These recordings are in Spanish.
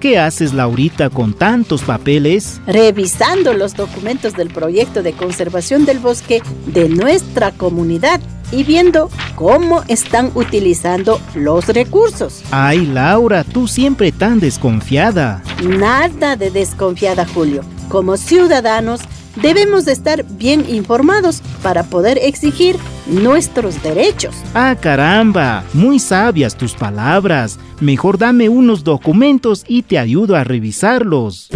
¿Qué haces, Laurita, con tantos papeles? Revisando los documentos del proyecto de conservación del bosque de nuestra comunidad y viendo cómo están utilizando los recursos. Ay, Laura, tú siempre tan desconfiada. Nada de desconfiada, Julio. Como ciudadanos, debemos de estar bien informados para poder exigir nuestros derechos. Ah, caramba, muy sabias tus palabras. Mejor dame unos documentos y te ayudo a revisarlos.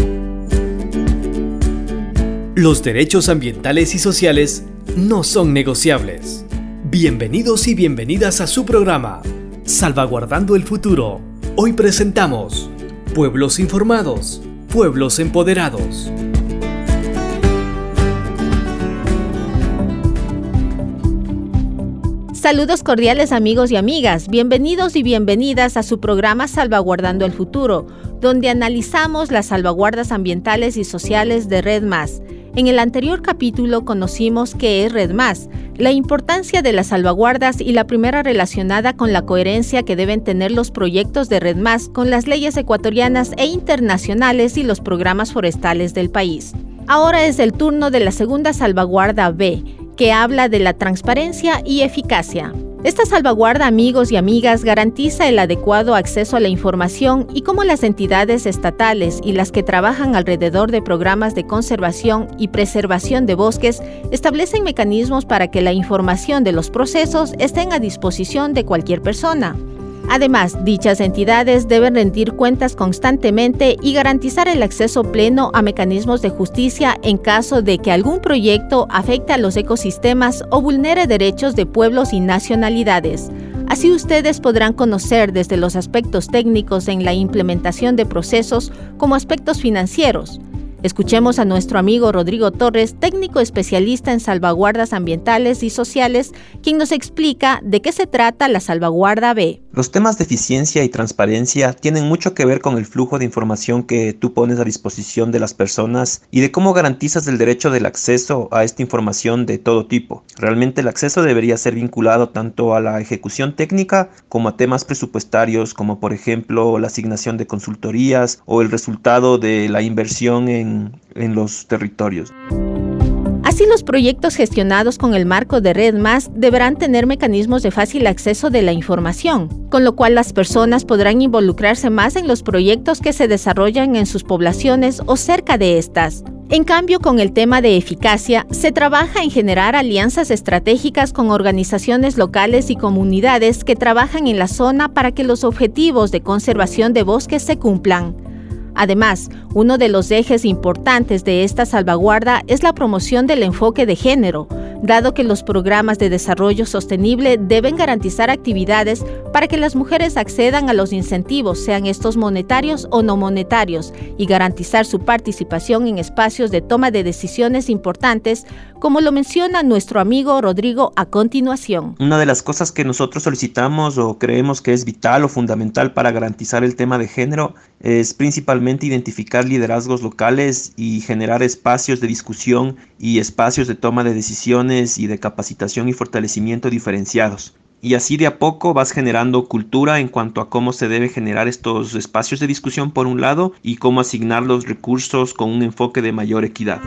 Los derechos ambientales y sociales no son negociables. Bienvenidos y bienvenidas a su programa, Salvaguardando el Futuro. Hoy presentamos Pueblos Informados, Pueblos Empoderados. Saludos cordiales amigos y amigas, bienvenidos y bienvenidas a su programa Salvaguardando el Futuro, donde analizamos las salvaguardas ambientales y sociales de Red Más. En el anterior capítulo conocimos qué es Red Más, la importancia de las salvaguardas y la primera relacionada con la coherencia que deben tener los proyectos de Red Más con las leyes ecuatorianas e internacionales y los programas forestales del país. Ahora es el turno de la segunda salvaguarda B, que habla de la transparencia y eficacia. Esta salvaguarda, amigos y amigas, garantiza el adecuado acceso a la información y cómo las entidades estatales y las que trabajan alrededor de programas de conservación y preservación de bosques establecen mecanismos para que la información de los procesos estén a disposición de cualquier persona. Además, dichas entidades deben rendir cuentas constantemente y garantizar el acceso pleno a mecanismos de justicia en caso de que algún proyecto afecte a los ecosistemas o vulnere derechos de pueblos y nacionalidades. Así ustedes podrán conocer desde los aspectos técnicos en la implementación de procesos como aspectos financieros. Escuchemos a nuestro amigo Rodrigo Torres, técnico especialista en salvaguardas ambientales y sociales, quien nos explica de qué se trata la salvaguarda B. Los temas de eficiencia y transparencia tienen mucho que ver con el flujo de información que tú pones a disposición de las personas y de cómo garantizas el derecho del acceso a esta información de todo tipo. Realmente el acceso debería ser vinculado tanto a la ejecución técnica como a temas presupuestarios como por ejemplo la asignación de consultorías o el resultado de la inversión en en, los territorios. Así los proyectos gestionados con el marco de Red Más deberán tener mecanismos de fácil acceso de la información, con lo cual las personas podrán involucrarse más en los proyectos que se desarrollan en sus poblaciones o cerca de estas. En cambio, con el tema de eficacia, se trabaja en generar alianzas estratégicas con organizaciones locales y comunidades que trabajan en la zona para que los objetivos de conservación de bosques se cumplan. Además, uno de los ejes importantes de esta salvaguarda es la promoción del enfoque de género, dado que los programas de desarrollo sostenible deben garantizar actividades para que las mujeres accedan a los incentivos, sean estos monetarios o no monetarios, y garantizar su participación en espacios de toma de decisiones importantes, como lo menciona nuestro amigo Rodrigo a continuación. Una de las cosas que nosotros solicitamos o creemos que es vital o fundamental para garantizar el tema de género es principalmente identificar liderazgos locales y generar espacios de discusión y espacios de toma de decisiones y de capacitación y fortalecimiento diferenciados. Y así de a poco vas generando cultura en cuanto a cómo se debe generar estos espacios de discusión por un lado y cómo asignar los recursos con un enfoque de mayor equidad.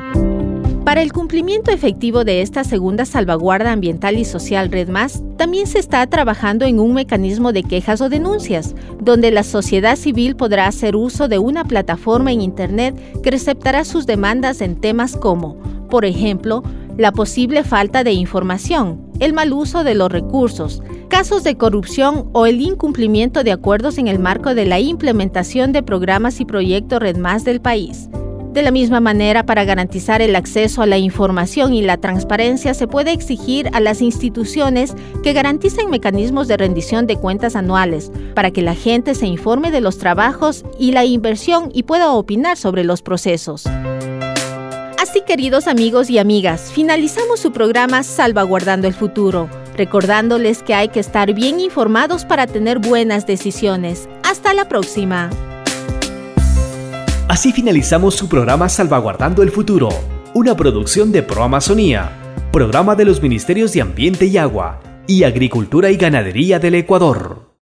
Para el cumplimiento efectivo de esta segunda salvaguarda ambiental y social Red Más, también se está trabajando en un mecanismo de quejas o denuncias, donde la sociedad civil podrá hacer uso de una plataforma en Internet que receptará sus demandas en temas como, por ejemplo, la posible falta de información, el mal uso de los recursos, casos de corrupción o el incumplimiento de acuerdos en el marco de la implementación de programas y proyectos Red Más del país. De la misma manera, para garantizar el acceso a la información y la transparencia, se puede exigir a las instituciones que garanticen mecanismos de rendición de cuentas anuales para que la gente se informe de los trabajos y la inversión y pueda opinar sobre los procesos. Queridos amigos y amigas, finalizamos su programa Salvaguardando el Futuro, recordándoles que hay que estar bien informados para tener buenas decisiones. Hasta la próxima. Así finalizamos su programa Salvaguardando el Futuro, una producción de Pro Amazonía, programa de los Ministerios de Ambiente y Agua y Agricultura y Ganadería del Ecuador.